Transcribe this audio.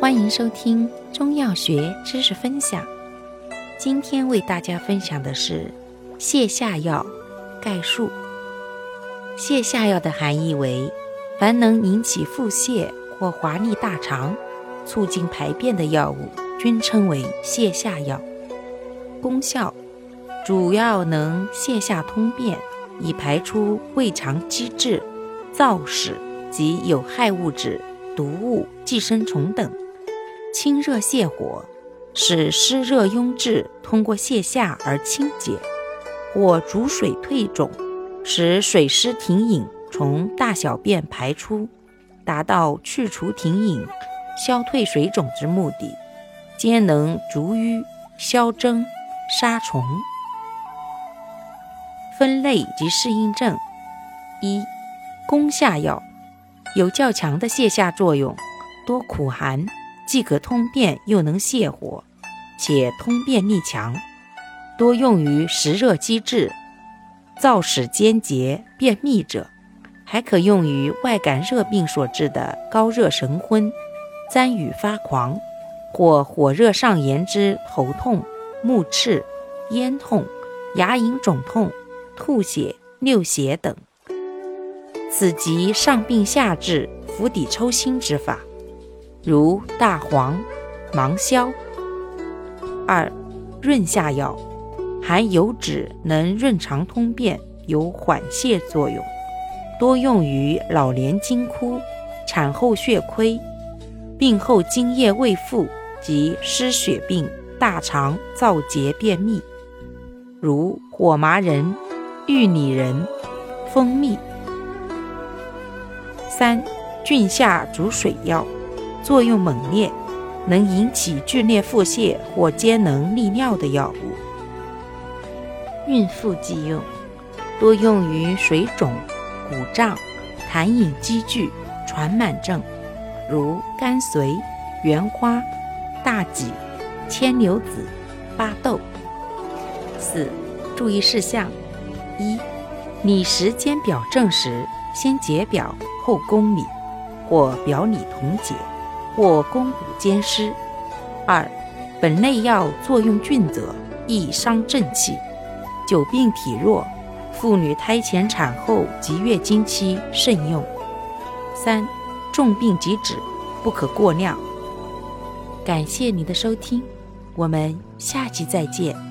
欢迎收听中药学知识分享。今天为大家分享的是泻下药概述。泻下药的含义为：凡能引起腹泻或滑腻大肠、促进排便的药物，均称为泻下药。功效主要能泻下通便，以排出胃肠积滞、燥屎及有害物质、毒物、寄生虫等；清热泻火，使湿热壅滞通过泻下而清洁；或逐水退肿。使水湿停饮从大小便排出，达到去除停饮、消退水肿之目的，皆能逐瘀、消征、杀虫。分类及适应症：一、攻下药，有较强的泻下作用，多苦寒，既可通便又能泻火，且通便力强，多用于实热积滞。燥屎坚结、便秘者，还可用于外感热病所致的高热神昏、簪语发狂，或火热上炎之头痛、目赤、咽痛、牙龈肿痛、吐血、尿血等。此即上病下治、釜底抽薪之法，如大黄、芒硝。二、润下药。含油脂，能润肠通便，有缓泻作用，多用于老年惊哭、产后血亏、病后津液未复及失血病、大肠燥结便秘，如火麻仁、玉拟仁、蜂蜜。三、菌下逐水药，作用猛烈，能引起剧烈腹泻或皆能利尿的药物。孕妇忌用，多用于水肿、鼓胀、痰饮积聚、喘满症，如甘遂、原花、大戟、牵牛子、巴豆。四、注意事项：一、拟时兼表证时，先解表后宫里，或表里同解，或肱骨兼施。二、本类药作用峻泽，易伤正气。久病体弱，妇女胎前、产后及月经期慎用。三、重病即止，不可过量。感谢您的收听，我们下期再见。